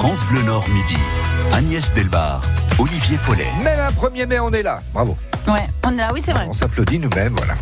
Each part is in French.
France Bleu Nord Midi. Agnès Delbar, Olivier Paulet. Même un 1er mai, on est là. Bravo. Ouais, on est là, oui, c'est vrai. On s'applaudit nous-mêmes, voilà.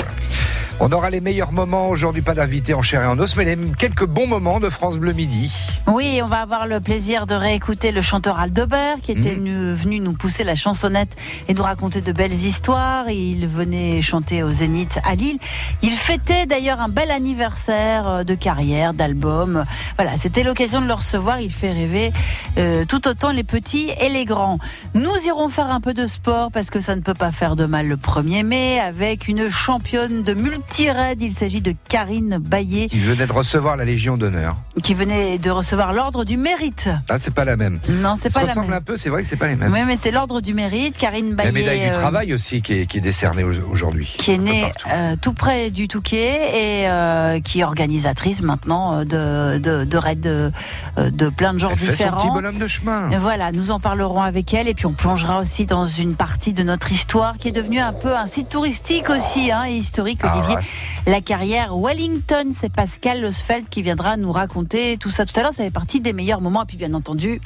On aura les meilleurs moments aujourd'hui, pas d'invité en chair et en os, mais les, quelques bons moments de France Bleu Midi. Oui, on va avoir le plaisir de réécouter le chanteur Aldebert qui était Mhm. venu nous pousser la chansonnette et nous raconter de belles histoires. Il venait chanter au Zénith à Lille. Il fêtait d'ailleurs un bel anniversaire euh, de carrière, d'album. Voilà, c'était l'occasion de le recevoir. Il fait rêver euh, tout autant les petits et les grands. Nous irons faire un peu de sport parce que ça ne peut pas faire de mal le 1er mai avec une championne de multi-raid. Il s'agit de Karine Baillet Il venait de recevoir la Légion d'honneur. qui venait de recevoir l'ordre du mérite. Ah, c'est pas la même. Non, c'est Ça pas la ressemble même. un peu, c'est vrai que c'est pas les mêmes. Oui, mais c'est l'ordre du mérite. Karine La Baillet, médaille du euh, travail aussi qui est, qui est décernée au- aujourd'hui. qui est née euh, tout près du Touquet et euh, qui est organisatrice maintenant de, de, de raids de, de plein de genres Elle fait son petit différents. bonhomme de chemin. Voilà, nous en parlerons avec elle et puis on plongera aussi dans une partie de notre histoire qui est devenue un peu un site touristique aussi, hein, et historique, Ah, Olivier. La carrière Wellington, c'est Pascal Losfeld qui viendra nous raconter tout ça tout à l'heure. Ça fait partie des meilleurs moments. Et puis bien entendu,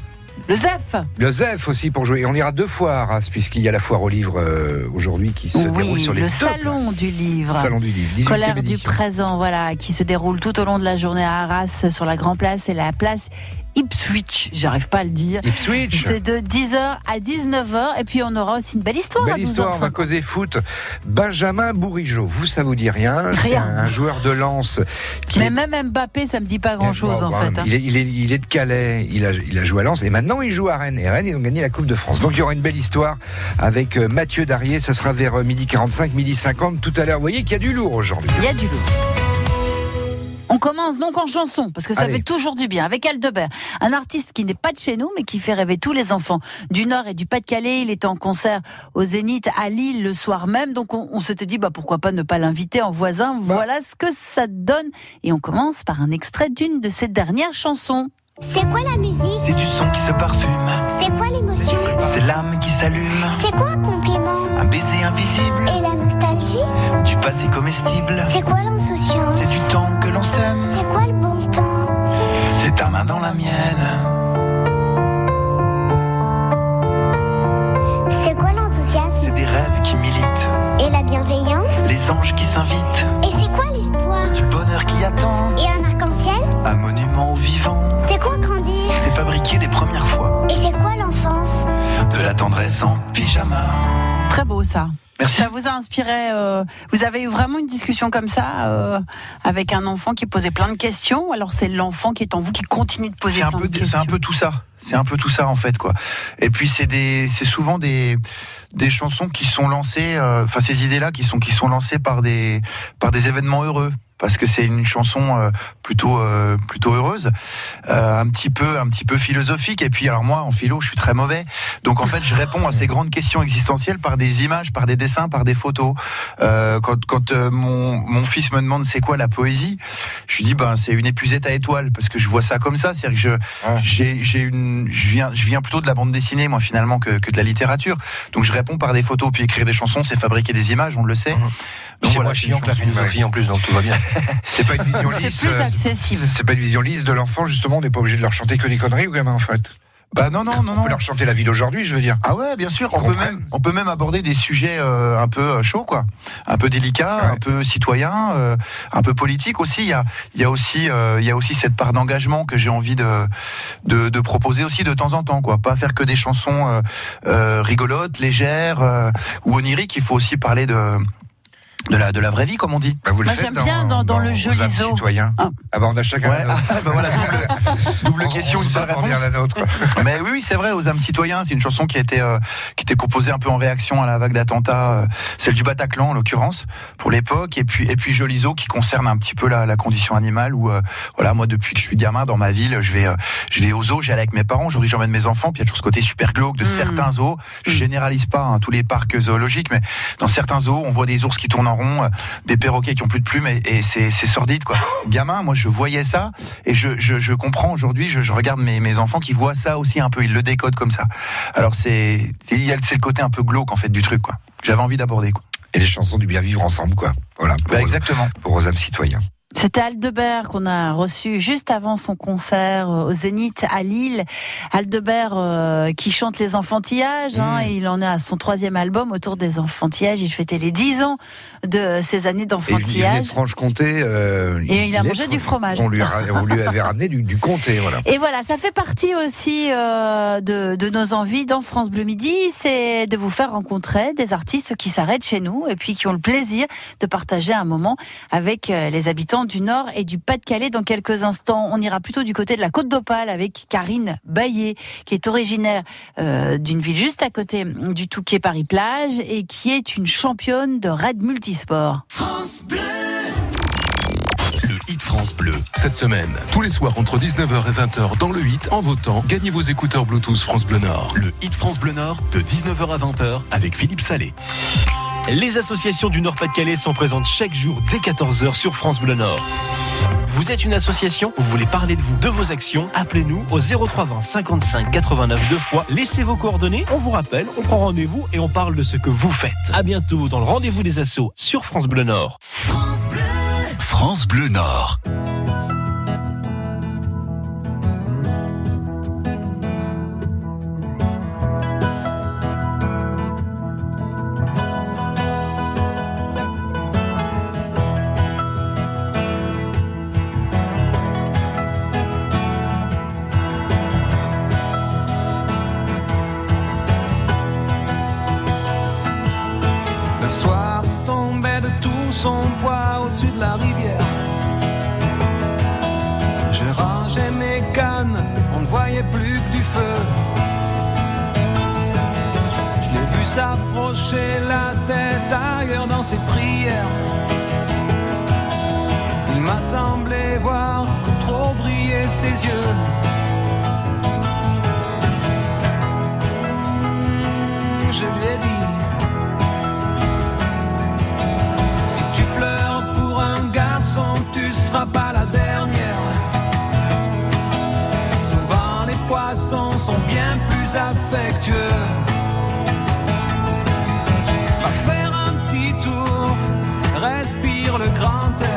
le ZEF. Le ZEF aussi pour jouer. Et on ira deux fois à Arras, puisqu'il y a la foire au livre euh, aujourd'hui qui se déroule sur les le deux salon places. du livre. Salon du livre, 18e Colère du présent, voilà, qui se déroule tout au long de la journée à Arras sur la Grand Place et la place Ipswich, j'arrive pas à le dire. Ipswich. C'est de 10h à 19h et puis on aura aussi une belle histoire. à Belle histoire, on va 12h50. causer foot. Benjamin Bourigeau, vous ça vous dit rien, C'est Rien. un, un joueur de lance qui Mais est- même Mbappé, ça me dit pas grand chose Bon, en bon, fait. hein. Il est, il, est, il est de Calais, il a, il a joué à Lens et maintenant il joue à Rennes. Et Rennes, ils ont gagné la Coupe de France. Donc il y aura une belle histoire avec euh, Mathieu Darier. Ce sera vers euh, midi 45, midi 50 tout à l'heure. Vous voyez qu'il y a du lourd aujourd'hui. Il y a du lourd. On commence donc en chanson, parce que ça Allez. fait toujours du bien, avec Aldebert, un artiste qui n'est pas de chez nous, mais qui fait rêver tous les enfants du Nord et du Pas-de-Calais. Il était en concert au Zénith à Lille le soir même, donc on, on s'était dit, bah, pourquoi pas ne pas l'inviter en voisin. Bah. Voilà ce que ça donne. Et on commence par un extrait d'une de ses dernières chansons. C'est quoi la musique? C'est du son qui se parfume, C'est quoi l'émotion? C'est l'âme qui s'allume, C'est quoi un compliment? Un baiser invisible, Et la nostalgie? Du passé comestible. C'est quoi l'insouciance? C'est du temps que l'on sème, C'est quoi le bon temps? C'est ta main dans la mienne. C'est quoi l'enthousiasme? C'est des rêves qui militent, Et la bienveillance? Les anges qui s'invitent, Et c'est quoi l'espoir? Du bonheur qui attend, Et un arc-en-ciel? Un monument au vivant. C'est quoi grandir? C'est fabriqué des premières fois, Et c'est quoi l'enfance? De la tendresse en pyjama. Très beau ça. Merci. Ça vous a inspiré euh, Vous avez eu vraiment une discussion comme ça euh, avec un enfant qui posait plein de questions Alors c'est l'enfant qui est en vous qui continue de poser C'est un plein peu, de c'est questions. un peu tout ça. C'est un peu tout ça en fait quoi. Et puis c'est des, c'est souvent des, des chansons qui sont lancées, euh, enfin ces idées-là qui sont qui sont lancées par des, par des événements heureux. Parce que c'est une chanson euh, plutôt euh, plutôt heureuse, euh, un petit peu un petit peu philosophique. Et puis alors moi en philo je suis très mauvais, donc en fait je réponds à ces grandes questions existentielles par des images, par des dessins, par des photos. Quand quand mon mon fils me demande c'est quoi la poésie, je lui dis ben c'est une épuisette à étoiles parce que je vois ça comme ça, c'est-à-dire que je Ouais. j'ai j'ai une je viens je viens plutôt de la bande dessinée moi finalement que, que de la littérature. Donc je réponds par des photos puis écrire des chansons c'est fabriquer des images, on le sait. Mhm. Donc C'est voilà, moins chiant que la philosophie en plus, donc tout va bien. C'est pas une vision C'est lisse. plus euh, accessible. C'est pas une vision lisse de l'enfant, justement. On n'est pas obligé de leur chanter que des conneries ou gamin, en fait. Bah non non non On non. peut leur chanter la vie d'aujourd'hui, je veux dire. Ah ouais, bien sûr. On peut même, on peut même aborder des sujets euh, un peu euh, chauds, quoi, un peu délicats, Ouais. un peu citoyens, euh, un peu politiques aussi. Il y a, il y a aussi, euh, il y a aussi cette part d'engagement que j'ai envie de, de, de proposer aussi de temps en temps, quoi. Pas faire que des chansons euh, euh, rigolotes, légères euh, ou oniriques. Il faut aussi parler de de la de la vraie vie, comme on dit. Bah, vous le Moi, j'aime bien dans- dans le jeu vos âmes Liso. citoyens. Ah. Ah bah on a chacun. Ouais, ah, bah voilà, double, double On- question, on une se seule réponse. dire la nôtre. Mais oui, oui, c'est vrai, aux âmes citoyens, c'est une chanson qui a été, euh, qui était composée un peu en réaction à la vague d'attentats, euh, celle du Bataclan en l'occurrence, pour l'époque, et puis, et puis Jolizo qui concerne un petit peu la, la condition animale, où, euh, voilà, moi depuis que je suis gamin dans ma ville, je vais, euh, je vais aux zoos, j'allais avec mes parents, aujourd'hui j'emmène mes enfants, puis il y a toujours ce côté super glauque de Mm. certains zoos. Je généralise pas hein, tous les parcs zoologiques, mais dans certains zoos, on voit des ours qui tournent en euh, des perroquets qui ont plus de plumes, et, et c'est sordide, quoi. Gamin, moi je voyais ça, et je, je, je comprends aujourd'hui, je, je regarde mes, mes enfants qui voient ça aussi un peu, ils le décodent comme ça. Alors c'est le côté un peu glauque en fait du truc quoi. J'avais envie d'aborder quoi. Et les chansons du bien vivre ensemble, quoi. Voilà. Pour, Bah, exactement. pour aux âmes citoyens. C'était Aldebert qu'on a reçu juste avant son concert euh, au Zénith à Lille. Aldebert euh, qui chante les enfantillages. Hein, Mmh. et il en est à son troisième album autour des enfantillages. Il fêtait les dix ans de ces années il d'enfantillage. de Franche-Comté. euh, Et il a mangé du fromage. On lui, a- on lui avait ramené du, du comté, voilà. Et voilà, ça fait partie aussi euh, de, de nos envies dans France Bleu Midi, c'est de vous faire rencontrer des artistes qui s'arrêtent chez nous et puis qui ont le plaisir de partager un moment avec les habitants du Nord et du Pas-de-Calais. Dans quelques instants, on ira plutôt du côté de la Côte d'Opale avec Karine Baillet, qui est originaire euh, d'une ville juste à côté du Touquet Paris-Plage et qui est une championne de raid multisport. Le Hit France Bleu. Cette semaine, tous les soirs entre 19h et 20h dans le Hit, en votant, gagnez vos écouteurs Bluetooth France Bleu Nord. Le Hit France Bleu Nord de 19h à 20h avec Philippe Salé. Les associations du Nord-Pas-de-Calais sont présentes chaque jour dès 14h sur France Bleu Nord. Vous êtes une association, vous voulez parler de vous, de vos actions, appelez-nous au 0320 55 89 deux fois, laissez vos coordonnées, on vous rappelle, on prend rendez-vous et on parle de ce que vous faites. À bientôt dans le rendez-vous des assos sur France Bleu Nord. France Bleu Nord. On ne voyait plus que du feu. Je l'ai vu s'approcher la tête ailleurs dans ses prières. Il m'a semblé voir trop briller ses yeux. Je lui ai dit. Si tu pleures pour un garçon, tu seras pas sont bien plus affectueux. Va faire un petit tour, respire le grand air.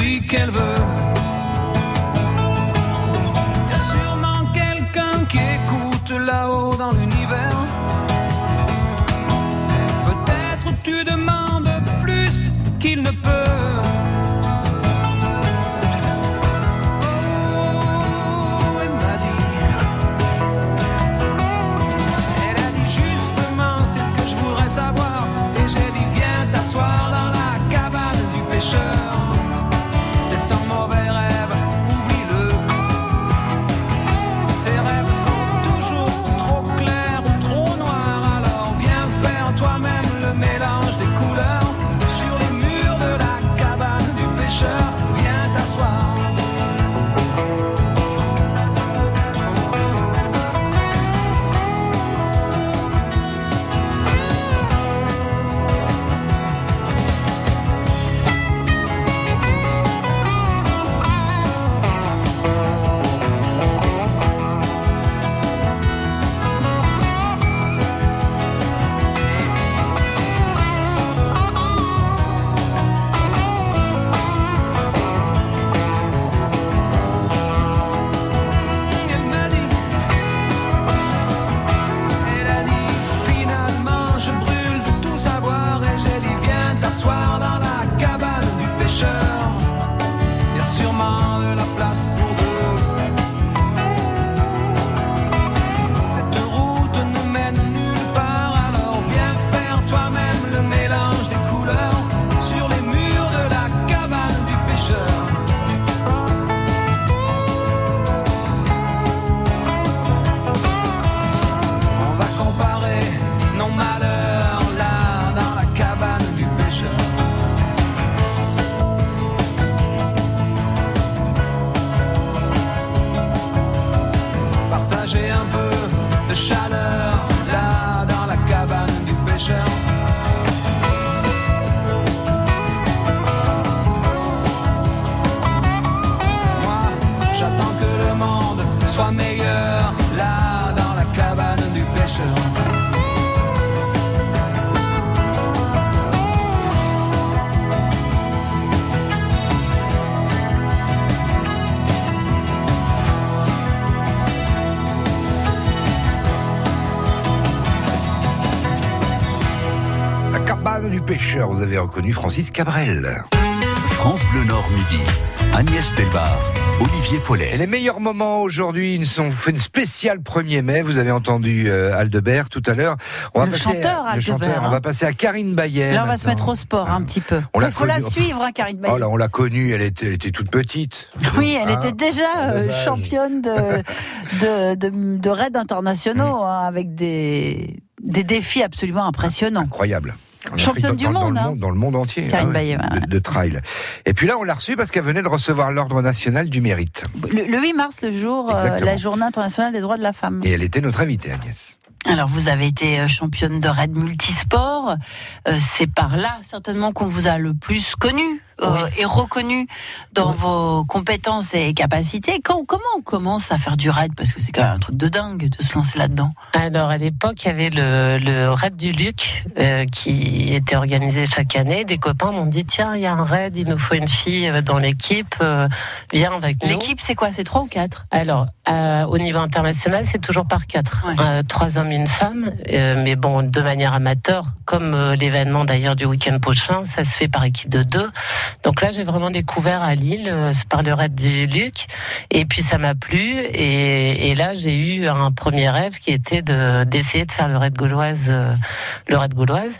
Qu'elle veut. Y a sûrement quelqu'un qui écoute là-haut dans l'univers. Peut-être tu demandes plus qu'il ne peut. Avez reconnu Francis Cabrel. France Bleu Nord midi. Agnès Delbar, Olivier Et Paulet. les meilleurs moments aujourd'hui, ils sont fait une spéciale 1er mai. Vous avez entendu euh, Aldebert tout à l'heure. On Le chanteur, à, le Aldebert, chanteur. On hein. va passer à Karine Bayer. Là, on va se mettre au sport un petit peu. On l'a Il faut la suivre, hein, Karine Bailly. Oh là, on l'a connue, elle était, elle était toute petite. Oui, elle Hein était déjà euh, championne de, de, de, de raids internationaux hein, avec des, des défis absolument impressionnants. Incroyable. En Championne Afrique, du dans, dans monde, le hein. monde, dans le monde entier. Ouais, Bayer, ouais. de, de trail. Et puis là, on l'a reçue parce qu'elle venait de recevoir l'ordre national du mérite. Le, le 8 mars, le jour, euh, la journée internationale des droits de la femme. Et elle était notre invitée, Agnès. Alors, vous avez été euh, championne de raid multisport. Euh, C'est par là, certainement, qu'on vous a le plus connu euh, et reconnu dans vos compétences et capacités. Quand- comment on commence à faire du raid? Parce que c'est quand même un truc de dingue de se lancer là-dedans. Alors à l'époque, il y avait le, le raid du Luc euh, qui était organisé chaque année. Des copains m'ont dit tiens, il y a un raid, il nous faut une fille euh, dans l'équipe, euh, viens avec nous. L'équipe, c'est quoi? C'est trois ou quatre? Alors au niveau international, c'est toujours par quatre, Ouais. Trois hommes, une femme. Mais bon, de manière amateur, comme l'événement d'ailleurs du week-end prochain, ça se fait par équipe de deux. Donc là, j'ai vraiment découvert à Lille par le raid du Luc, et puis ça m'a plu. Et, et là, j'ai eu un premier rêve qui était de d'essayer de faire le raid gauloise, euh, le raid gauloise.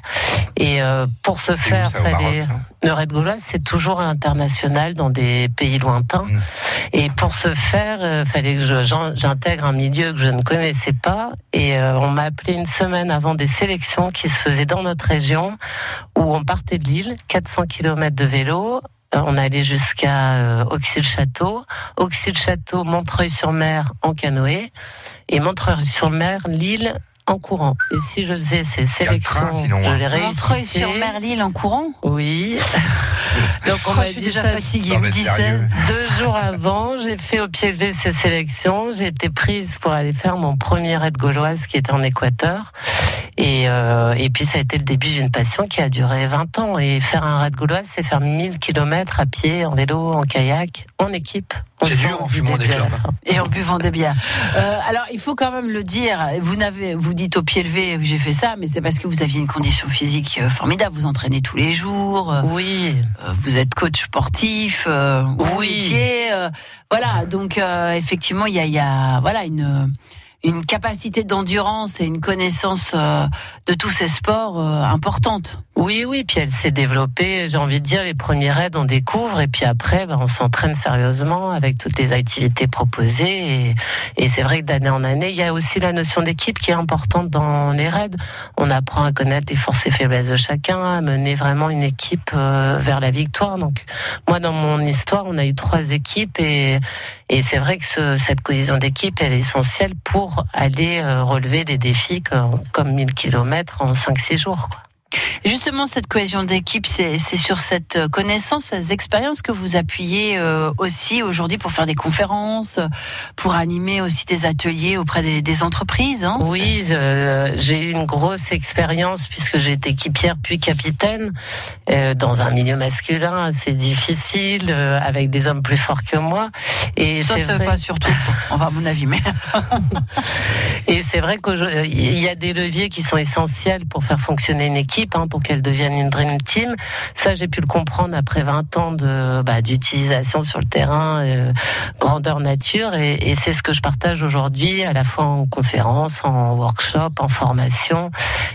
Et euh, pour ce faire, ça, fallait Maroc, hein le raid gauloise, c'est toujours international dans des pays lointains. Mm. Et pour ce faire, euh, fallait que je- j'intègre un milieu que je ne connaissais pas. Et euh, on m'a appelé une semaine avant des sélections qui se faisaient dans notre région, où on partait de Lille, 400 km de vélo. Euh, On allait jusqu'à euh, Auxy-le-Château, Auxy-le-Château, Montreuil-sur-Mer en canoë, et Montreuil-sur-Mer, Lille en courant. Et si je faisais ces le sélections, train, sinon, je hein. les réussissais. Montreuil-sur-Mer, Lille en courant? Oui. Donc on Oh, Je suis déjà fatiguée. Non, vous mais dites sérieux. deux jours avant. J'ai fait au pied levé ces sélections. J'ai été prise pour aller faire mon premier raid gauloise qui était en Équateur. Et, euh, et puis ça a été le début d'une passion qui a duré 20 ans. Et faire un raid gauloise, c'est faire 1000 km à pied, en vélo, en kayak, en équipe. On C'est dur en fumant des fin. Et en buvant des bières. Euh, alors, il faut quand même le dire. Vous n'avez, vous dites au pied levé, j'ai fait ça, mais c'est parce que vous aviez une condition physique euh, formidable. Vous entraînez tous les jours. euh, Oui, euh, vous êtes coach sportif. euh, ou vous Oui. euh, voilà. Donc, euh, effectivement, il y a, il y a, voilà, une une capacité d'endurance et une connaissance euh, de tous ces sports euh, importante. Oui, oui, puis elle s'est développée, j'ai envie de dire, les premiers raids, on découvre, et puis après, ben, on s'entraîne sérieusement avec toutes les activités proposées, et, c'est vrai que d'année en année, il y a aussi la notion d'équipe qui est importante dans les raids. On apprend à connaître les forces et faiblesses de chacun, à mener vraiment une équipe euh, vers la victoire. Donc, moi, dans mon histoire, on a eu trois équipes, et, c'est vrai que ce- cette cohésion d'équipe, elle est essentielle pour aller euh, relever des défis comme, comme 1000 km en 5-6 jours. quoi. Justement, cette cohésion d'équipe, c'est sur cette euh, connaissance, ces expériences que vous appuyez euh, aussi aujourd'hui pour faire des conférences, pour animer aussi des ateliers auprès des, des entreprises. Hein, Oui, euh, j'ai eu une grosse expérience puisque j'ai été équipière puis capitaine euh, dans un milieu masculin assez difficile avec des hommes plus forts que moi. Et Ça, c'est pas sur tout le temps, enfin, à mon avis, mais Et c'est vrai qu'il y a des leviers qui sont essentiels pour faire fonctionner une équipe, hein, pour qu'elle devienne une dream team. Ça, j'ai pu le comprendre après 20 ans bah, d'utilisation sur le terrain, euh, grandeur nature, et, et c'est ce que je partage aujourd'hui, à la fois en conférence, en workshop, en formation.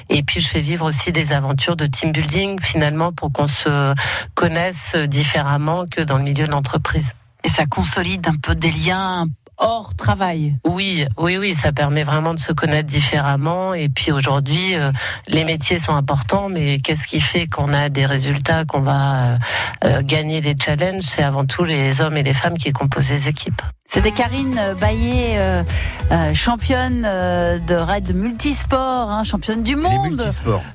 Et puis, je fais vivre aussi des aventures de team building, finalement, pour qu'on se connaisse différemment que dans le milieu de l'entreprise. et ça consolide un peu des liens hors travail. Oui, oui, oui, ça permet vraiment de se connaître différemment. Et puis aujourd'hui, euh, les métiers sont importants, mais qu'est-ce qui fait qu'on a des résultats, qu'on va euh, euh, gagner des challenges? C'est avant tout les hommes et les femmes qui composent les équipes. C'était Karine Baillet, euh, euh, championne euh, de raid multisport, hein, championne du monde.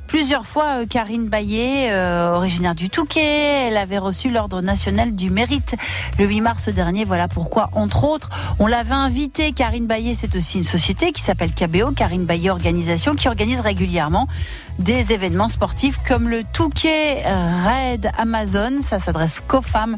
Plusieurs fois, euh, Karine Baillet, euh, originaire du Touquet, elle avait reçu l'Ordre national du mérite le 8 mars dernier. Voilà pourquoi, entre autres, on l'avait invitée. Karine Baillet, c'est aussi une société qui s'appelle KBO, Karine Baillet Organisation, qui organise régulièrement des événements sportifs comme le Touquet Raid Amazon. Ça s'adresse qu'aux femmes.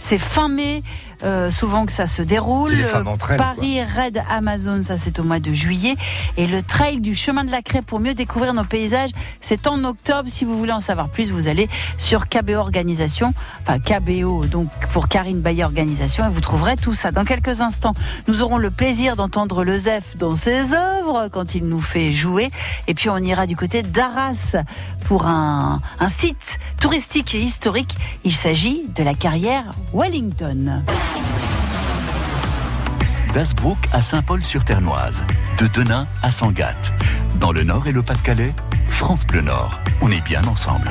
C'est fin mai, euh, souvent que ça se déroule. Les femmes Paris Raid Amazon, ça c'est au mois de juillet. Et le trail du chemin de la Craie pour mieux découvrir nos paysages, c'est en octobre. Si vous voulez en savoir plus, vous allez sur KBO Organisation, enfin KBO, donc pour Karine Baillet Organisation, et vous trouverez tout ça. Dans quelques instants, nous aurons le plaisir d'entendre le ZEF dans ses œuvres quand il nous fait jouer. Et puis on ira du côté d'Arras pour un, un site touristique et historique. Il s'agit de la carrière Wellington. d'Asbrook à Saint-Paul-sur-Ternoise, de Denain à Sangatte. Dans le Nord et le Pas-de-Calais, France Bleu Nord. On est bien ensemble.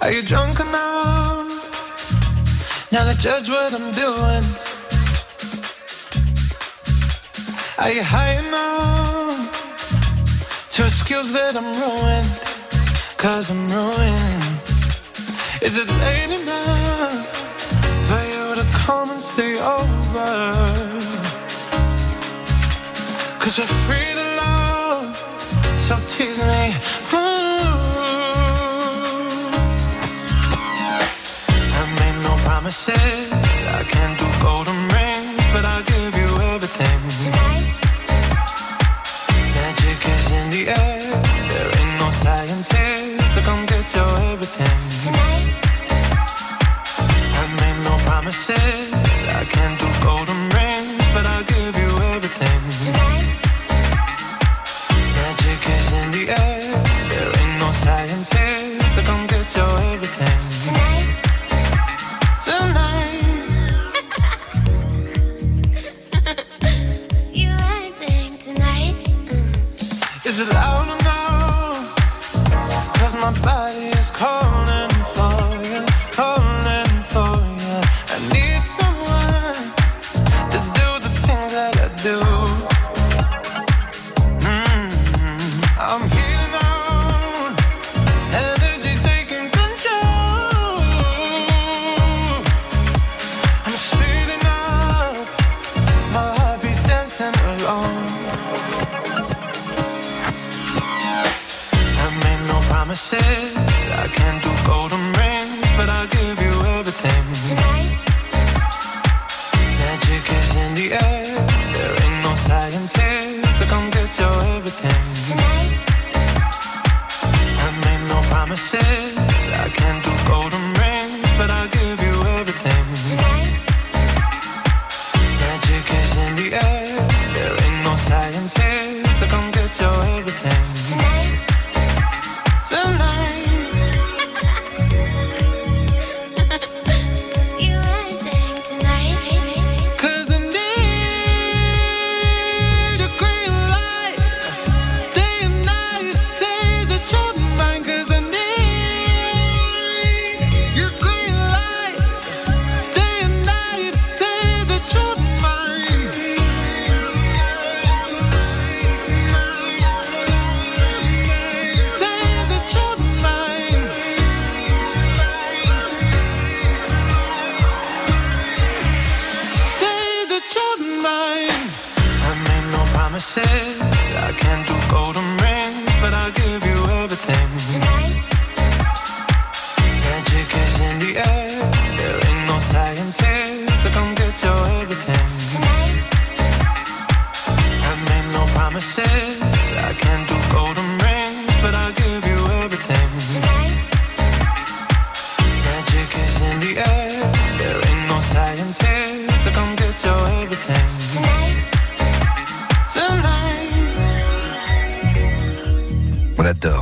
Are you drunk enough now to judge what I'm doing? Are you high enough? To excuse that I'm ruined? Cause I'm ruined. Is it late enough for you to come and stay over? Cause we're free to love, so tease me. Ooh. I made no promises. I can't do golden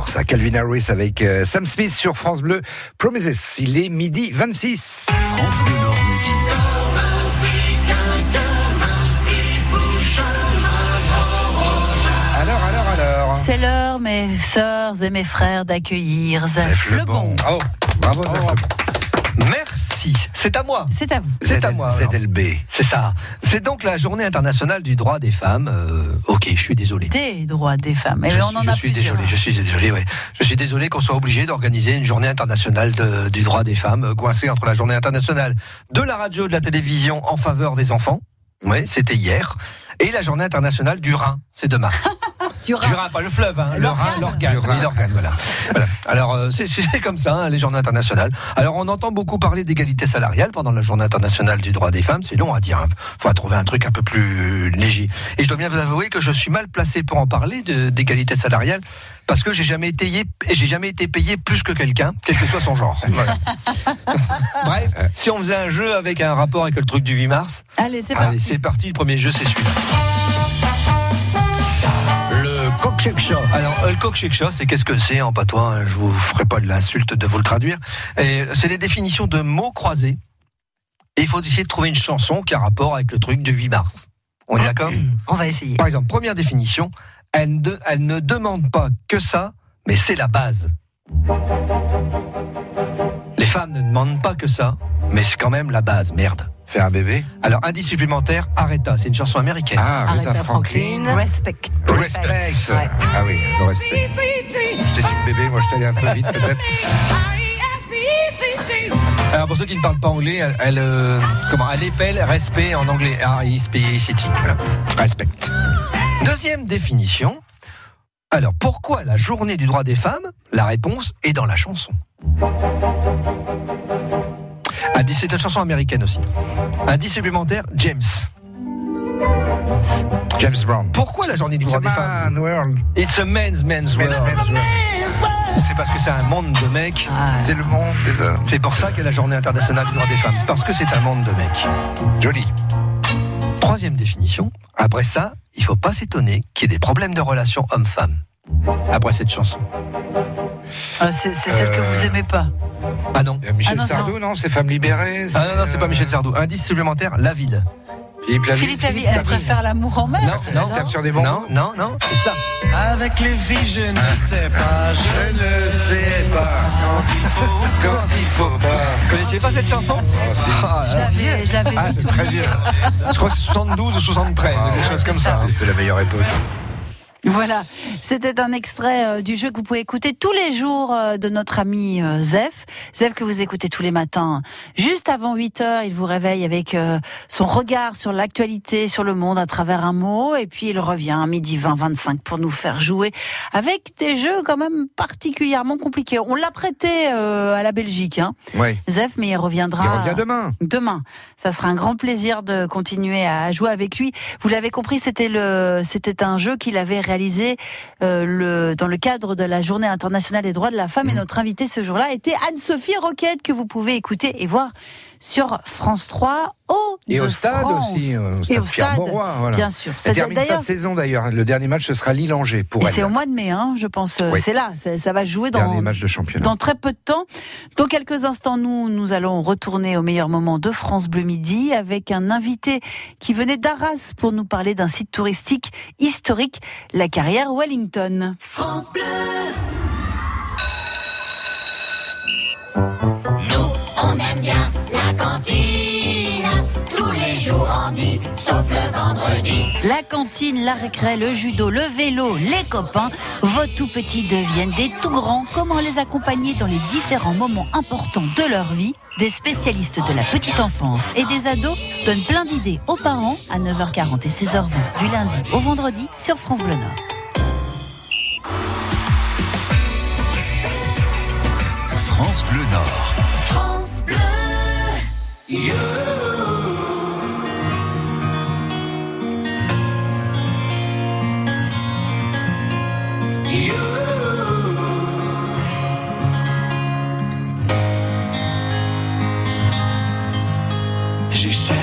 On adore ça. Calvin Harris avec euh, Sam Smith sur France Bleu. Promises. Il est midi 26. France Bleu Nord midi. Alors, alors, alors. C'est l'heure, mes sœurs et mes frères, d'accueillir Zef Zef le bon. Bravo. Bravo, Zef Lebon. Merci C'est à moi. C'est à vous. C'est à moi. ZLB. C'est ça. C'est donc la journée internationale du droit des femmes. Euh, ok, je suis désolé. Des droits des femmes. Et je on suis, en je a suis plusieurs. désolé, je suis désolé, ouais. Je suis désolé qu'on soit obligé d'organiser une journée internationale de- du droit des femmes, euh, coincée entre la journée internationale de la radio et de la télévision en faveur des enfants. Oui, c'était hier. Et la journée internationale du rein, c'est demain. Du Du rein, pas le fleuve, hein, le rein, l'organe. Voilà. Voilà. Alors, euh, c'est comme ça, hein, les journées internationales. Alors, on entend beaucoup parler d'égalité salariale pendant la journée internationale du droit des femmes. C'est long à dire. Il faut trouver un truc un peu plus léger. Et je dois bien vous avouer que je suis mal placé pour en parler d'égalité salariale parce que j'ai jamais été payé, j'ai jamais été payé plus que quelqu'un, quel que soit son genre. Voilà. Bref, si on faisait un jeu avec un rapport avec le truc du 8 mars, Allez, c'est allez, parti. c'est parti. Le premier jeu, c'est celui-là. Coq. Alors, euh, le coq show, c'est qu'est-ce que c'est en patois hein, Je vous ferai pas de l'insulte de vous le traduire. Et C'est des définitions de mots croisés. Et il faut essayer de trouver une chanson qui a rapport avec le truc du 8 mars. On est d'accord? On va essayer. Par exemple, première définition, elle ne, elle ne demande pas que ça, mais c'est la base. Les femmes ne demandent pas que ça, mais c'est quand même la base, merde. Faire un bébé Alors, indice supplémentaire, Aretha, c'est une chanson américaine. Ah, Aretha Franklin. Respect. Respect. Ouais. Ah oui, le respect. J'étais sur le bébé, moi je t'allais un peu vite peut-être. Alors, pour ceux qui ne parlent pas anglais, elle, elle, euh, comment, elle épelle respect en anglais. R-I-S-P-E-C-T. Voilà. Respect. Deuxième définition. Alors, pourquoi la journée du droit des femmes? La réponse est dans la chanson. C'est une chanson américaine aussi. Indice supplémentaire, James. James Brown. Pourquoi la journée du droit des femmes world. It's a man's man's world. C'est parce que c'est un monde de mecs. C'est le monde des hommes. C'est pour ça qu'il y a la journée internationale du droit des femmes. Parce que c'est un monde de mecs. Joli. Troisième définition. Après ça, il faut pas s'étonner qu'il y ait des problèmes de relations homme-femme. Après cette chanson. Ah, c'est celle que Euh, vous aimez pas. Ah non. Euh, Michel Ah non, Sardou, non C'est Femmes libérées Ah non, non, c'est pas Michel Sardou. Indice supplémentaire, la ville. Philippe Laville. Philippe Laville, elle préfère l'amour en mer. Non, non, Tape sur des bons non, non, non, c'est ça. Avec les filles, je ne sais pas. Je Je ne sais pas quand il faut, quand il faut pas. Vous connaissiez pas cette chanson? Oh, si. Ah, Je l'avais, je l'avais Ah, c'est tout très vieux. Je crois que c'est 72 ou 73, Ah, quelque chose comme ça. C'est la meilleure époque. Voilà, c'était un extrait euh, du jeu que vous pouvez écouter tous les jours euh, de notre ami euh, Zef. Zef que vous écoutez tous les matins. Juste avant 8 heures, il vous réveille avec son regard sur l'actualité, sur le monde à travers un mot. Et puis il revient à midi 20, 25 pour nous faire jouer avec des jeux quand même particulièrement compliqués. On l'a prêté à la Belgique, hein, Oui. Zef, mais il reviendra. Il revient demain. Demain, ça sera un grand plaisir de continuer à jouer avec lui. Vous l'avez compris, c'était le, c'était un jeu qu'il avait réalisé euh, le, dans le cadre de la Journée internationale des droits de la femme. Et notre invitée ce jour-là était Anne-Sophie Roquette que vous pouvez écouter et voir sur France 3 au Et au stade France. aussi, euh, au Et stade au Pierre stade, voilà. bien sûr. Elle termine sa saison d'ailleurs. Le dernier match, ce sera Lille-Angers pour et elle. c'est au mois de mai, hein, je pense. euh, Oui. C'est là, ça, ça va jouer dans, Dernier match de championnat. dans très peu de temps. Dans quelques instants, nous, nous allons retourner au meilleur moment de France Bleu Midi avec un invité qui venait d'Arras pour nous parler d'un site touristique historique, la carrière Wellington. On aime bien cantine, tous les jours on dit, sauf le vendredi. La cantine, la récré, le judo, le vélo, les copains, vos tout petits deviennent des tout grands. Comment les accompagner dans les différents moments importants de leur vie? Des spécialistes de la petite enfance et des ados donnent plein d'idées aux parents à 9h40 et 16h20 du lundi au vendredi sur France Bleu Nord. France Bleu Nord. J'ai cherché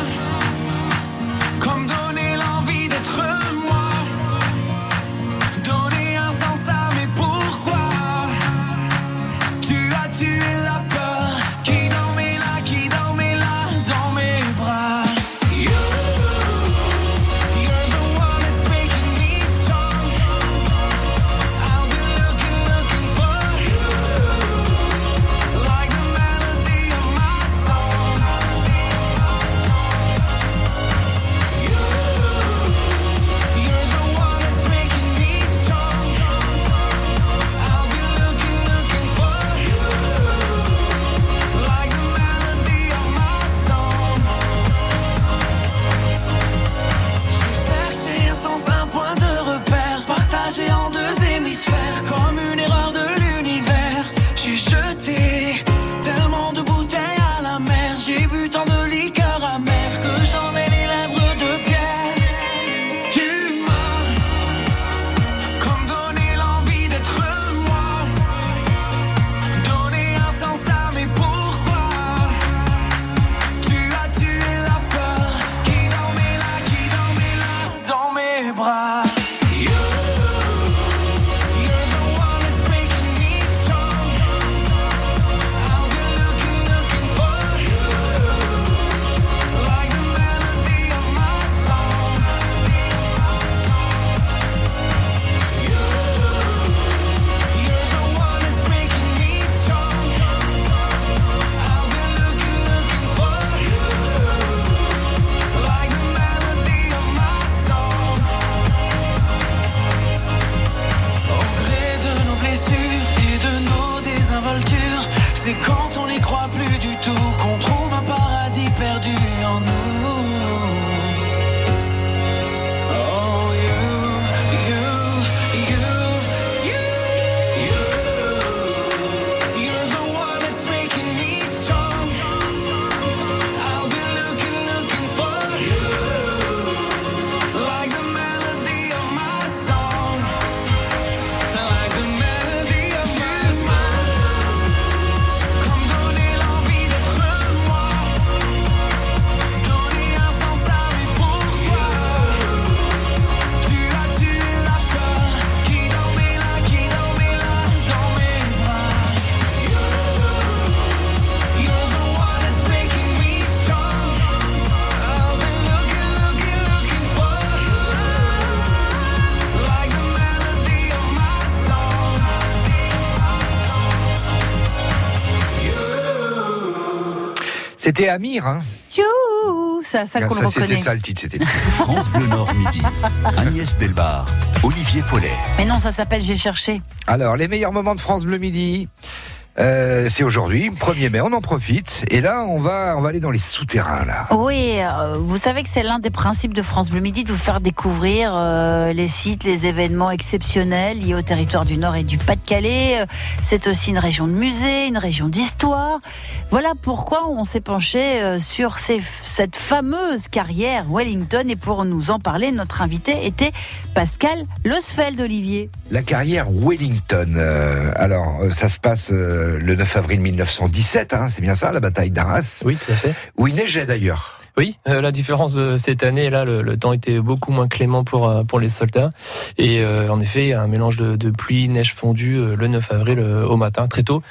C'était Amir, hein Youhou C'est à ça qu'on le Ça, c'était reconnaît. ça le titre, c'était. France Bleu Nord Midi. Agnès Delbar, Olivier Paulet. Mais non, ça s'appelle J'ai cherché. Alors, les meilleurs moments de France Bleu Midi. Euh, c'est aujourd'hui, 1er mai, on en profite. Et là, on va, on va aller dans les souterrains, là. Oui, euh, vous savez que c'est l'un des principes de France Bleu Midi de vous faire découvrir euh, les sites, les événements exceptionnels liés au territoire du Nord et du Pas-de-Calais. C'est aussi une région de musée, une région d'histoire. Voilà pourquoi on s'est penché sur ces- cette fameuse carrière Wellington. Et pour nous en parler, notre invité était Pascal Losfeld, Olivier. La carrière Wellington. alors, ça se passe euh, le 9 avril 1917, hein, c'est bien ça, la bataille d'Arras, Oui, tout à fait. où il neigeait d'ailleurs. Oui, euh, la différence de cette année, là, le, le temps était beaucoup moins clément pour euh, pour les soldats. Et euh, en effet, il y a un mélange de, de pluie, neige fondue euh, le 9 avril euh, au matin, très tôt, euh,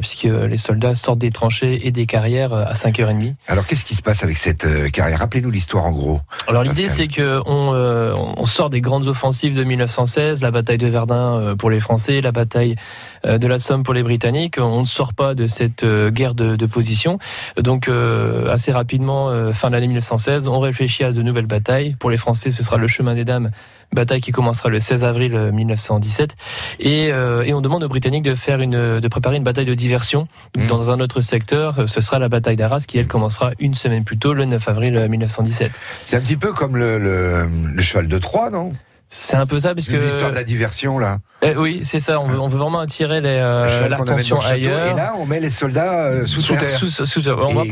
puisque les soldats sortent des tranchées et des carrières euh, à 5h30. Alors, qu'est-ce qui se passe avec cette euh, carrière? Rappelez-nous l'histoire en gros. Alors l'idée c'est que on, euh, on sort des grandes offensives de 1916, la bataille de Verdun euh, pour les Français, la bataille euh, de la Somme pour les Britanniques. On ne sort pas de cette euh, guerre de, de position. Donc euh, assez rapidement, euh, fin de l'année 1916, on réfléchit à de nouvelles batailles. Pour les Français, ce sera le chemin des dames. Bataille qui commencera le 16 avril euh, 1917 et, euh, et on demande aux Britanniques de faire une de préparer une bataille de diversion Mhm. dans un autre secteur. Euh, Ce sera la bataille d'Arras qui elle commencera une semaine plus tôt, le 9 avril euh, 1917. C'est un petit peu comme le, le, le cheval de Troie, non? C'est un peu ça, parce que L'histoire de la diversion, là. Eh oui, c'est ça. On veut, on veut vraiment attirer les, euh, l'attention château, ailleurs. Et là, on met les soldats euh, sous, terre. Sous- sous- sous- on, va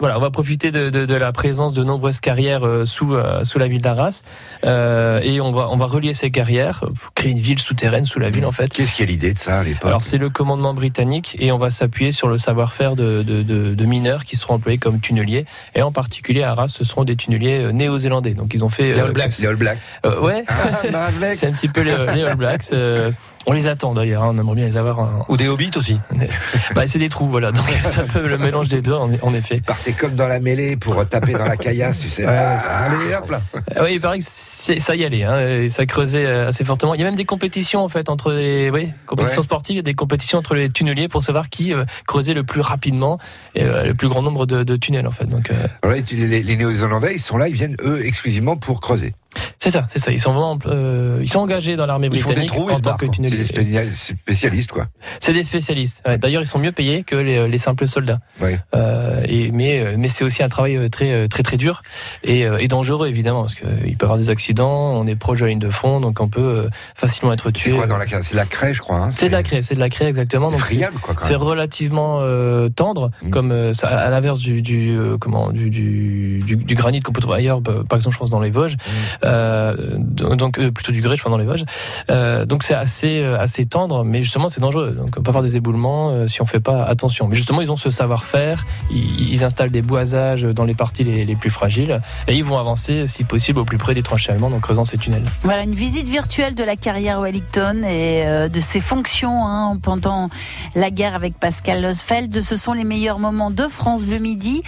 voilà, on va profiter de, de, de la présence de nombreuses carrières euh, sous, euh, sous la ville d'Arras euh, et on va, on va relier ces carrières pour créer une ville souterraine sous la ville en fait. Qu'est-ce qui a l'idée de ça à l'époque Alors c'est le commandement britannique et on va s'appuyer sur le savoir-faire de, de, de, de mineurs qui seront employés comme tunneliers et en particulier à Arras ce seront des tunneliers euh, néo-zélandais donc ils ont fait Les euh, All Blacks. Les All Blacks. euh, ouais Alex. c'est un petit peu les, les All Blacks euh, on les attend d'ailleurs hein, on aimerait bien les avoir en, Ou des hobbits aussi. bah, c'est des trous, voilà. Donc, c'est un peu le mélange des deux, en, en effet. Partez comme dans la mêlée pour taper dans la caillasse, tu sais. Ah, Allez, hop là. Ah oui, il paraît que ça y allait, hein, et ça creusait euh, assez fortement. Il y a même des compétitions, en fait, entre les, oui, compétitions Ouais. sportives, il y a des compétitions entre les tunneliers pour savoir qui euh, creusait le plus rapidement et euh, le plus grand nombre de, de tunnels, en fait. Donc, euh, Alors là, les, les- les Néo-Zélandais, ils sont là, ils viennent eux exclusivement pour creuser. C'est ça, c'est ça. Ils sont vraiment, euh, ils sont engagés dans l'armée Ils font des britannique trous, en tant que. C'est des spécial- spécialistes, quoi. C'est des spécialistes. Ouais, D'ailleurs, ils sont mieux payés que les, les simples soldats. Ouais. Euh, et, mais euh, mais c'est aussi un travail euh, très euh, très très dur et, et dangereux évidemment parce qu'il peut y avoir des accidents. On est proche de la ligne de front, donc on peut facilement être C'est tué. quoi dans la C'est la craie, je crois. hein. C'est de la craie, c'est de la craie exactement. C'est friable, quoi, C'est relativement euh, tendre, Mm. comme ça, à l'inverse du, du comment du, du, du, du granit qu'on peut trouver ailleurs, bah, par exemple, je pense dans les Vosges, Mm. Euh, donc euh, plutôt du grès, je dans les Vosges. Euh, donc c'est assez euh, assez tendre, mais justement c'est dangereux. Donc on peut avoir des éboulements euh, si on fait pas attention. Mais justement ils ont ce savoir-faire, ils, ils installent des boisages dans les parties les, les plus fragiles et ils vont avancer si possible au plus près des tranchées allemandes en creusant ces tunnels. Voilà une visite virtuelle de la carrière Wellington et euh, de ses fonctions hein, pendant la guerre avec Pascal Losfeld. Ce sont les meilleurs moments de France Bleu Midi.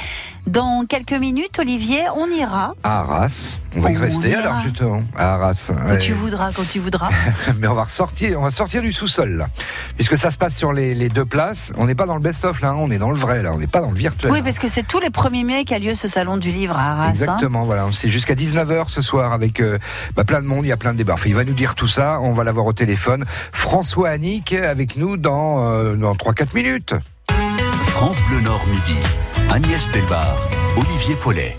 Dans quelques minutes, Olivier, on ira À Arras. On va y On rester ira. Alors, justement. À Arras. quand Ouais. tu voudras, quand tu voudras. Mais on va ressortir, on va sortir du sous-sol, là. Puisque ça se passe sur les, les deux places. On n'est pas dans le best-of, là. hein. On est dans le vrai, là. On n'est pas dans le virtuel. Oui, parce que c'est tous les 1er mai qu'a lieu ce salon du livre à Arras. hein. Exactement, voilà. C'est jusqu'à 19h ce soir avec euh, bah, plein de monde, il y a plein de débats. Enfin, il va nous dire tout ça, on va l'avoir au téléphone. François Annick avec nous dans, euh, dans 3-4 minutes. France Bleu Nord Midi. Agnès Delbar, Olivier Paulet.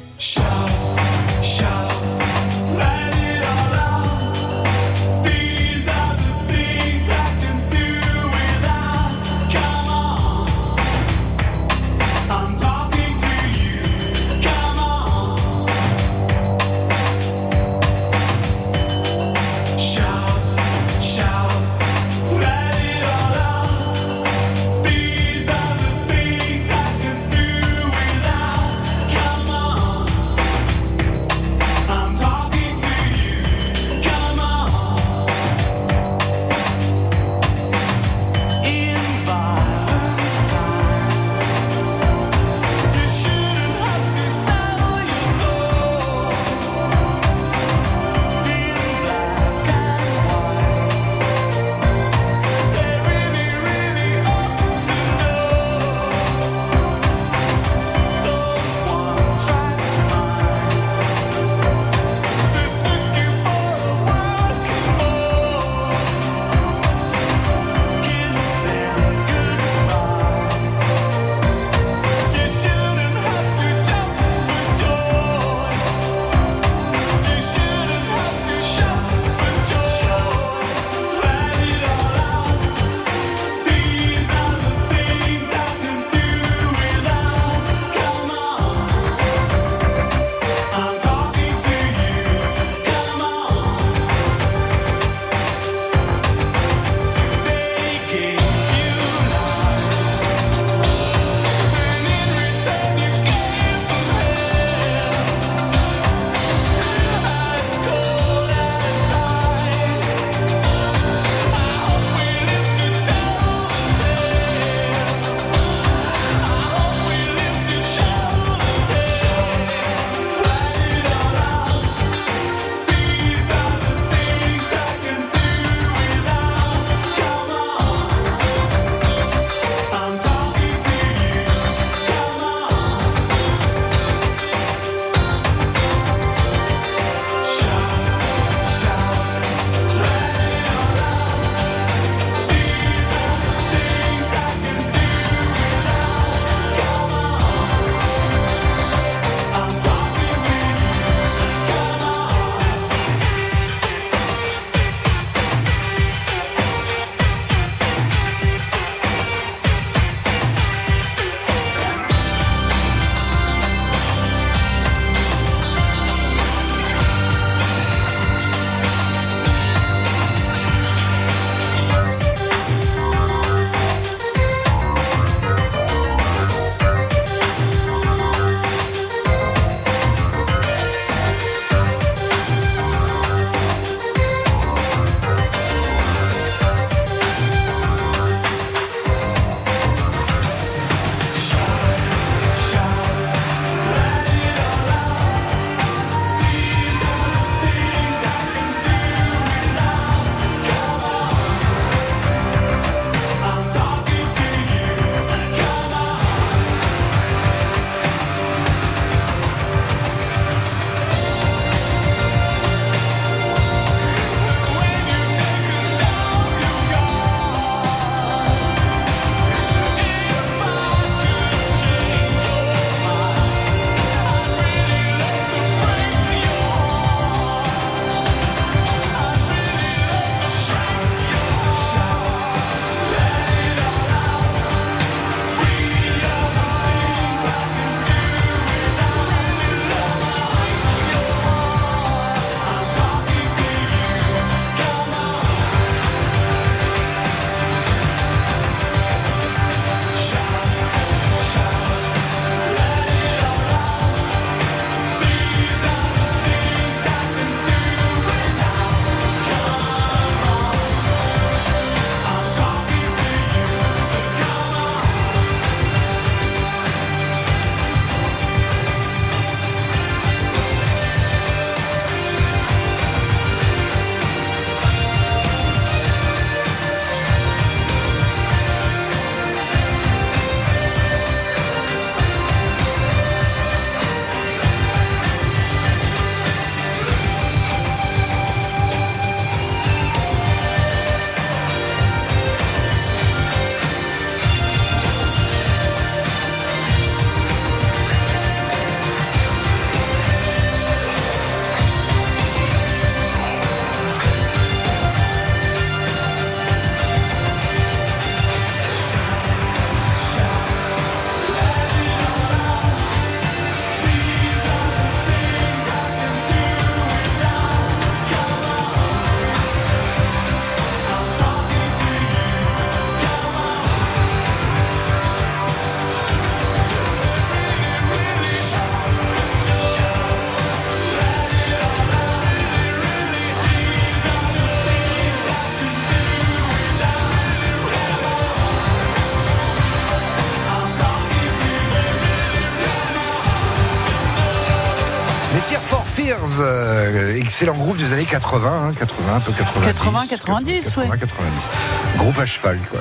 Excellent groupe des années 80, hein, 80, un peu 90. 80, 90, 80, 90. Groupe à cheval, quoi.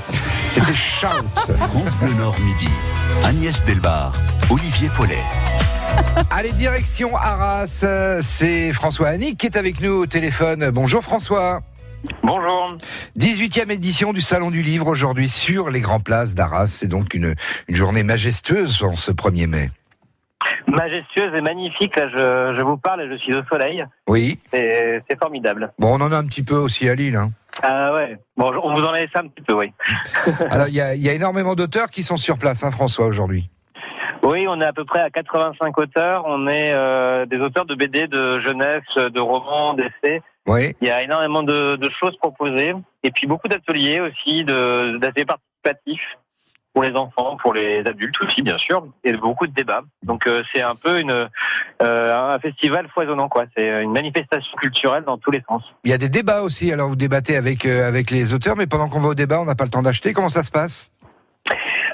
C'était Shout. France Bleu Nord midi. Agnès Delbar, Olivier Paulet. Allez, direction Arras. euh, C'est François Annick qui est avec nous au téléphone. Bonjour François. Bonjour. 18e édition du Salon du Livre aujourd'hui sur les grands places d'Arras. C'est donc une, une journée majestueuse en ce 1er mai. Majestueuse et magnifique, là je, je vous parle et je suis au soleil. Oui. C'est formidable. Bon, on en a un petit peu aussi à Lille. hein. Ah ouais. Bon, on vous en a laissé un petit peu, oui. Alors, il y y a énormément d'auteurs qui sont sur place, hein, François, aujourd'hui. Oui, on est à peu près à 85 auteurs. On est euh, des auteurs de BD, de jeunesse, de romans, d'essais. Oui. Il y a énormément de, de choses proposées. Et puis beaucoup d'ateliers aussi, d'ateliers participatifs pour les enfants, pour les adultes aussi, bien sûr. Et beaucoup de débats. Donc euh, c'est un peu euh, un festival foisonnant, quoi. C'est une manifestation culturelle dans tous les sens. Il y a des débats aussi. Alors, vous débattez avec, euh, avec les auteurs, mais pendant qu'on va au débat, on n'a pas le temps d'acheter. Comment ça se passe?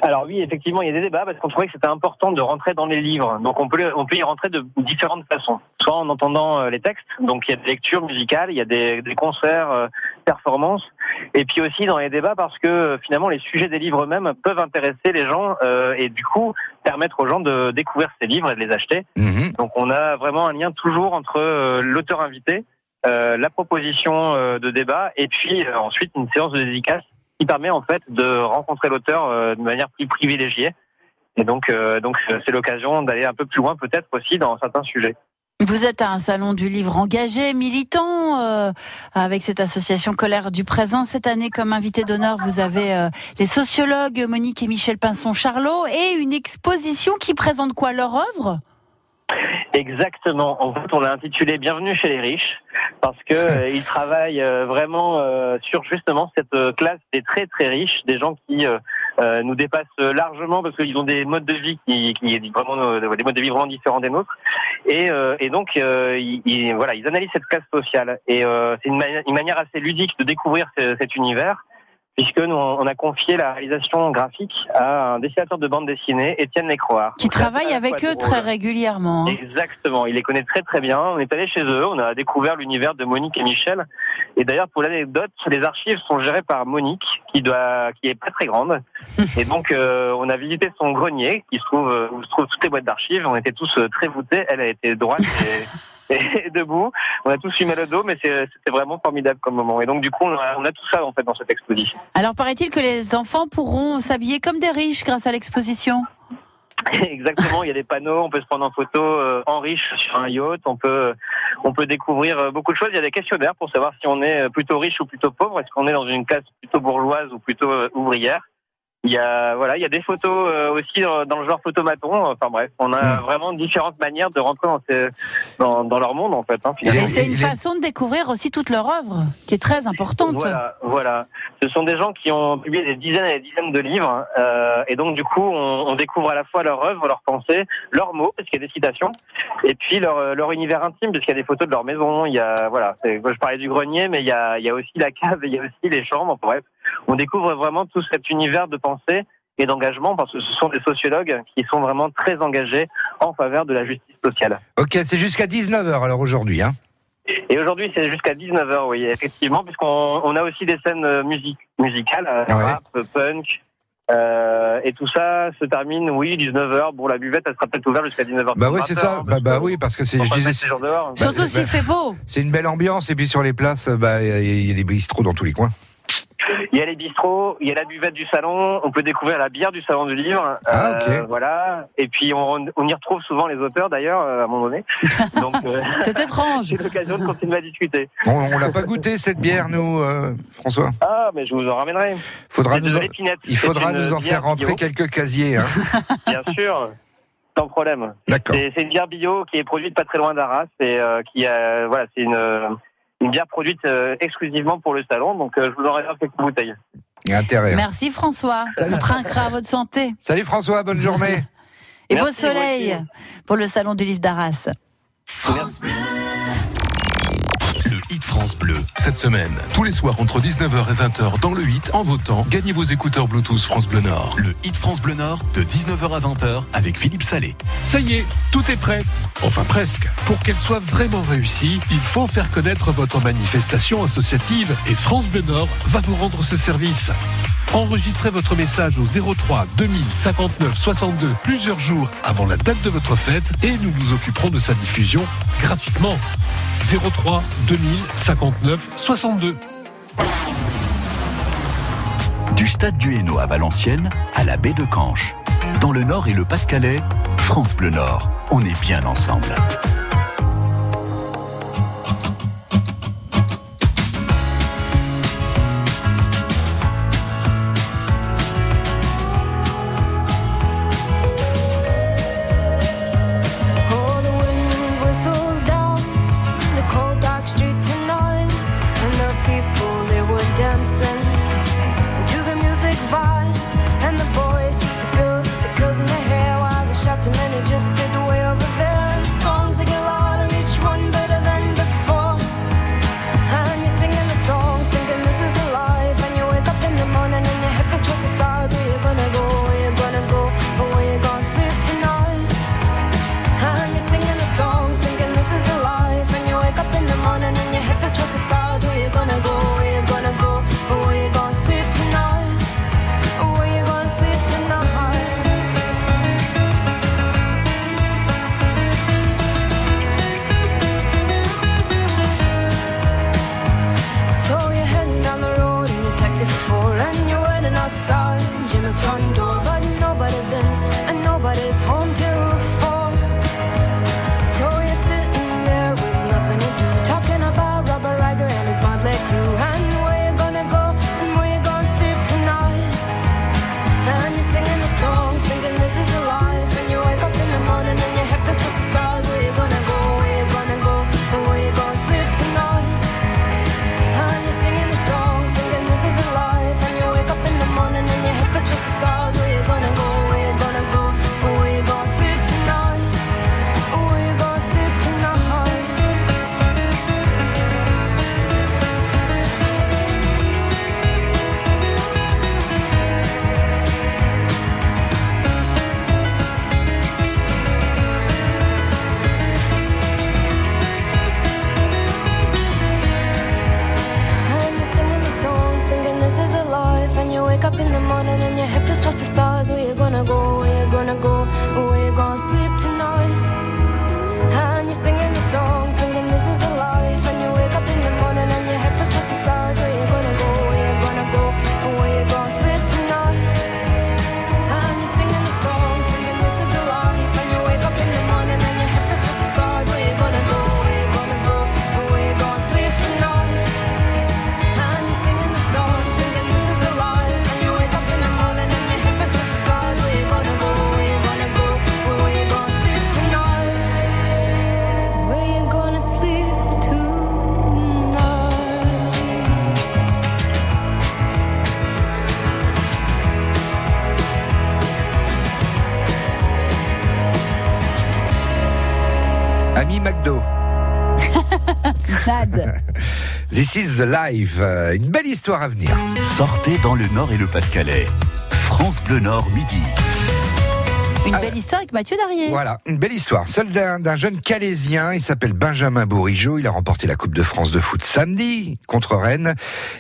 Alors oui, effectivement, il y a des débats parce qu'on trouvait que c'était important de rentrer dans les livres. Donc on peut on peut y rentrer de différentes façons. Soit en entendant euh, les textes, donc il y a des lectures musicales, il y a des, des concerts, euh, performances, et puis aussi dans les débats parce que euh, finalement les sujets des livres eux-mêmes peuvent intéresser les gens euh, et du coup permettre aux gens de découvrir ces livres et de les acheter. Mhm. Donc on a vraiment un lien toujours entre euh, l'auteur invité, euh, la proposition euh, de débat et puis euh, ensuite une séance de dédicace qui permet en fait de rencontrer l'auteur euh, de manière plus privilégiée. Et donc, euh, donc euh, c'est l'occasion d'aller un peu plus loin peut-être aussi dans certains sujets. Vous êtes à un salon du livre engagé, militant, avec cette association Colère du Présent. Cette année, comme invité d'honneur, vous avez les sociologues Monique et Michel Pinson-Charlot et une exposition qui présente quoi Leur œuvre? Exactement. En fait, on l'a intitulé Bienvenue chez les riches parce que euh, ils travaillent euh, vraiment euh, sur justement cette euh, classe des très très riches, des gens qui nous dépassent largement parce qu'ils ont des modes de vie qui, qui vraiment des modes de vie vraiment différents des nôtres. Et, euh, et donc euh, ils, ils- voilà, ils analysent cette classe sociale et euh, c'est une, mani- une manière assez ludique de découvrir ce- cet univers. Puisque nous, on a confié la réalisation graphique à un dessinateur de bande dessinée, Étienne Lécroard. Qui travaille avec eux drôle. très régulièrement. hein. Exactement, il les connaît très très bien. On est allé chez eux, on a découvert l'univers de Monique et Michel. Et d'ailleurs, pour l'anecdote, les archives sont gérées par Monique, qui doit, qui est pas très grande. Et donc, euh, on a visité son grenier, qui se trouve euh, où se trouvent toutes les boîtes d'archives. On était tous euh, très voûtés. Elle a été droite et, et debout. On a tous fumé le dos, mais c'était vraiment formidable comme moment. Et donc, du coup, on a, on a tout ça en fait dans cette exposition. Alors, paraît-il que les enfants pourront s'habiller comme des riches grâce à l'exposition? Exactement, il y a des panneaux, on peut se prendre en photo euh, en riche sur un yacht, on peut on peut découvrir euh, beaucoup de choses. Il y a des questionnaires pour savoir si on est euh, plutôt riche ou plutôt pauvre, est-ce qu'on est dans une classe plutôt bourgeoise ou plutôt euh, ouvrière? Il y a voilà, il y a des photos euh, aussi dans, le genre photomaton. Enfin bref, on a vraiment différentes manières de rentrer dans, ces, dans, dans leur monde en fait. Hein. Et c'est une façon de découvrir aussi toute leur œuvre, qui est très importante. Voilà, voilà. Ce sont des gens qui ont publié des dizaines et des dizaines de livres, euh, et donc du coup, on, on découvre à la fois leur œuvre, leurs pensées, leurs mots, parce qu'il y a des citations, et puis leur, leur univers intime, parce qu'il y a des photos de leur maison. Il y a, voilà, je parlais du grenier, mais il y a, il y a aussi la cave, et il y a aussi les chambres. Bref, on découvre vraiment tout cet univers de pensée et d'engagement, parce que ce sont des sociologues qui sont vraiment très engagés en faveur de la justice sociale. Ok, c'est jusqu'à 19h alors aujourd'hui. Hein. Et aujourd'hui, c'est jusqu'à 19h, oui, effectivement, puisqu'on on a aussi des scènes euh, musique, musicales, euh, ouais. rap, punk, euh, et tout ça se termine, oui, 19h. Bon, la buvette, elle sera peut-être ouverte jusqu'à 19h. Bah oui, c'est ça. Bah, bah oui, parce que c'est. Je disais, bah, Surtout bah, s'il fait beau. C'est une belle ambiance et puis sur les places, bah, il y, y a des bistrots dans tous les coins. Il y a les bistrots, il y a la buvette du salon, on peut découvrir la bière du salon du livre. Ah. Euh, voilà. Et puis, on, on y retrouve souvent les auteurs, d'ailleurs, euh, à un moment donné. Donc, euh, C'est étrange. c'est l'occasion de continuer à discuter. On, on l'a pas goûté cette bière, nous, euh, François? Ah, mais je vous en ramènerai. Faudra nous en-. Il faudra nous en faire rentrer bio. quelques casiers. Hein. Bien sûr, sans problème. D'accord. C'est une bière bio qui est produite pas très loin d'Arras et qui a, voilà, c'est une, une bière produite euh, exclusivement pour le salon. Donc euh, je vous en réserve quelques bouteilles. Intérêt. Merci François. On trinquera à votre santé. Salut François, bonne journée. Et beau Merci, soleil vous pour le salon du livre d'Arras. Hit France Bleu. Cette semaine, tous les soirs entre 19h et 20h dans le 8, en votant, gagnez vos écouteurs Bluetooth France Bleu Nord. Le Hit France Bleu Nord de 19h à 20h avec Philippe Salé. Ça y est, tout est prêt. Enfin presque. Pour qu'elle soit vraiment réussie, il faut faire connaître votre manifestation associative et France Bleu Nord va vous rendre ce service. Enregistrez votre message au 03 2059 62 plusieurs jours avant la date de votre fête et nous nous occuperons de sa diffusion gratuitement. 03 2059 62. Du stade du Hainaut à Valenciennes à la baie de Canche. Dans le Nord et le Pas-de-Calais, France Bleu Nord, on est bien ensemble. Is life. Euh, Une belle histoire à venir. Sortez dans le Nord et le Pas-de-Calais. France Bleu Nord midi. Une belle histoire avec Mathieu Darrier. Voilà, une belle histoire. Celle d'un d'un jeune Calaisien, il s'appelle Benjamin Bourigeau. Il a remporté la Coupe de France de foot samedi contre Rennes.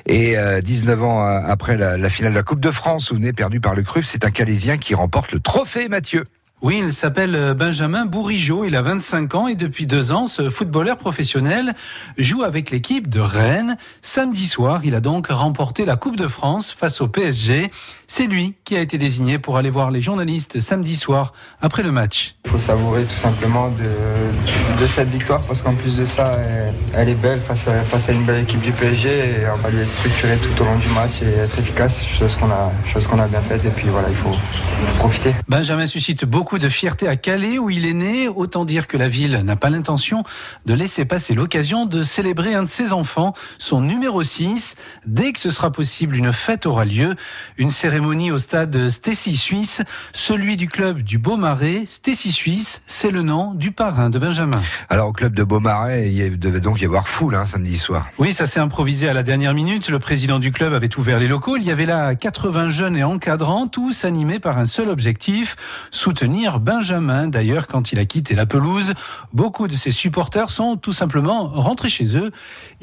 Et euh, 19 ans euh, après la, la finale de la Coupe de France, vous venez perdu par le CRUF, c'est un Calaisien qui remporte le trophée, Mathieu. Oui, il s'appelle euh, Benjamin Bourigeau, il a 25 ans et depuis deux ans, ce footballeur professionnel joue avec l'équipe de Rennes. Samedi soir, il a donc remporté la Coupe de France face au PSG. C'est lui qui a été désigné pour aller voir les journalistes samedi soir après le match. Il faut savourer tout simplement de, de cette victoire parce qu'en plus de ça, elle, elle est belle face à, face à une belle équipe du PSG et on va lui être structuré tout au long du match et être efficace, chose qu'on a, chose qu'on a bien faite et puis voilà, il faut, il faut profiter. Benjamin suscite beaucoup beaucoup de fierté à Calais où il est né. Autant dire que la ville n'a pas l'intention de laisser passer l'occasion de célébrer un de ses enfants, son numéro 6. Dès que ce sera possible, une fête aura lieu. Une cérémonie au stade Stécie Suisse, celui du club du Beaumarais. Stécie Suisse, c'est le nom du parrain de Benjamin. Alors au club de Beaumarais, il devait donc y avoir foule hein, samedi soir. Oui, ça s'est improvisé à la dernière minute. Le président du club avait ouvert les locaux. Il y avait là 80 jeunes et encadrants, tous animés par un seul objectif, soutenir Benjamin. D'ailleurs, quand il a quitté la pelouse, beaucoup de ses supporters sont tout simplement rentrés chez eux.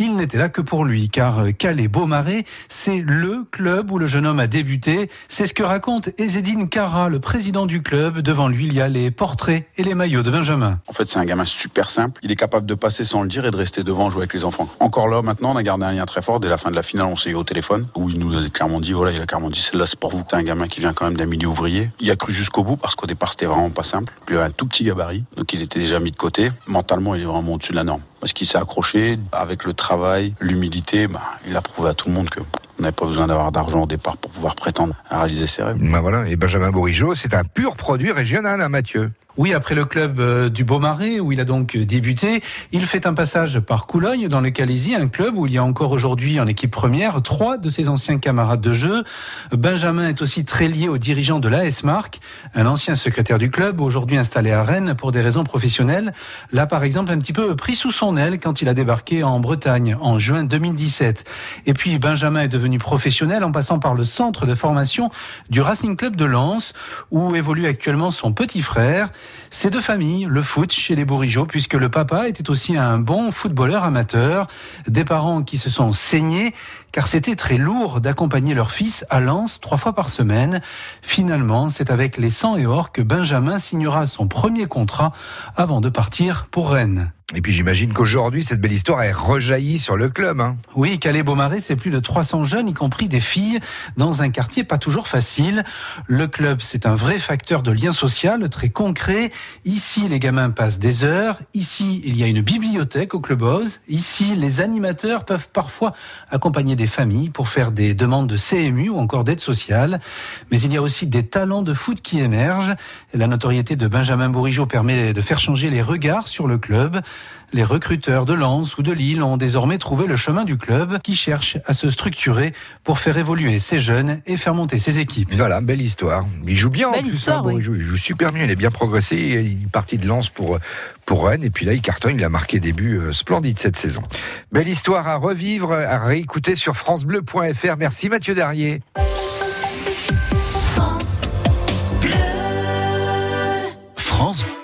Il n'était là que pour lui, car Calais-Beaumarais, c'est le club où le jeune homme a débuté. C'est ce que raconte Ezedine Cara, le président du club. Devant lui, il y a les portraits et les maillots de Benjamin. En fait, c'est un gamin super simple. Il est capable de passer sans le dire et de rester devant jouer avec les enfants. Encore là, maintenant, on a gardé un lien très fort. Dès la fin de la finale, on s'est eu au téléphone, où il nous a clairement dit, voilà, il a clairement dit, celle-là, c'est pour vous. C'est un gamin qui vient quand même d'un milieu ouvrier. Il a cru jusqu'au bout, parce qu'au départ, c'était vraiment pas simple. Il avait un tout petit gabarit, donc il était déjà mis de côté. Mentalement, il est vraiment au-dessus de la norme. Parce qu'il s'est accroché avec le travail, l'humilité, bah, il a prouvé à tout le monde que on n'avait pas besoin d'avoir d'argent au départ pour pouvoir prétendre à réaliser ses rêves. Ben voilà, et Benjamin Bourigeau, c'est un pur produit régional, hein, Mathieu. Oui, après le club euh, du Beaumarais, où il a donc euh, débuté, il fait un passage par Coulogne, dans le Calaisie, un club où il y a encore aujourd'hui en équipe première trois de ses anciens camarades de jeu. Benjamin est aussi très lié au dirigeant de l'AS Marc, un ancien secrétaire du club, aujourd'hui installé à Rennes pour des raisons professionnelles. Là, par exemple, un petit peu pris sous son aile quand il a débarqué en Bretagne en juin 2017. Et puis, Benjamin est devenu professionnel en passant par le centre de formation du Racing Club de Lens, où évolue actuellement son petit frère. C'est de famille, le foot chez les Bourigeaux, puisque le papa était aussi un bon footballeur amateur. Des parents qui se sont saignés, car c'était très lourd d'accompagner leur fils à Lens trois fois par semaine. Finalement, c'est avec les 100 et or que Benjamin signera son premier contrat avant de partir pour Rennes. Et puis j'imagine qu'aujourd'hui, cette belle histoire est rejaillie sur le club. Hein. Oui, Calais-Beaumarais, c'est plus de 300 jeunes, y compris des filles, dans un quartier pas toujours facile. Le club, c'est un vrai facteur de lien social, très concret. Ici, les gamins passent des heures. Ici, il y a une bibliothèque au Clubhouse. Ici, les animateurs peuvent parfois accompagner des familles pour faire des demandes de CMU ou encore d'aide sociale. Mais il y a aussi des talents de foot qui émergent. La notoriété de Benjamin Bourigeau permet de faire changer les regards sur le club. Les recruteurs de Lens ou de Lille ont désormais trouvé le chemin du club qui cherche à se structurer pour faire évoluer ses jeunes et faire monter ses équipes. Voilà, belle histoire. Il joue bien Belle en plus. histoire, hein. Il joue super bien, il est bien progressé. Il est parti de Lens pour, pour Rennes. Et puis là, il cartonne. Il a marqué début euh, splendide cette saison. Belle histoire à revivre, à réécouter sur FranceBleu.fr. Merci Mathieu Darrier. France qu'elle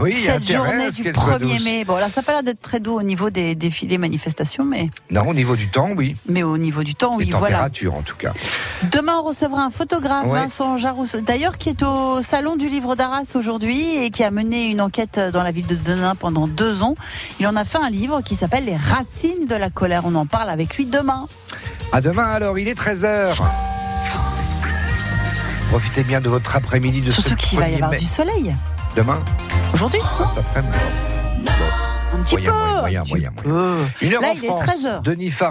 oui, cette journée du qu'elle soit 1er douce. mai. Bon, là, ça n'a pas l'air d'être très doux au niveau des défilés, manifestations, mais, Non, au niveau du temps, oui. mais au niveau du temps, Les oui, voilà. températures, en tout cas. Demain, on recevra un photographe, Ouais. Vincent Jarousse, d'ailleurs, qui est au Salon du Livre d'Arras aujourd'hui et qui a mené une enquête dans la ville de Denain pendant deux ans. Il en a fait un livre qui s'appelle Les racines de la colère. On en parle avec lui demain. À demain, alors, il est 13h. Profitez bien de votre après-midi de Surtout ce qu'il va y 1er avoir mai. du soleil. Demain Aujourd'hui après-midi Un petit Moyen, peu. moyen, moyen, moyen, moyen. Une heure Là, en il est France. 13 heures. Denis Farr-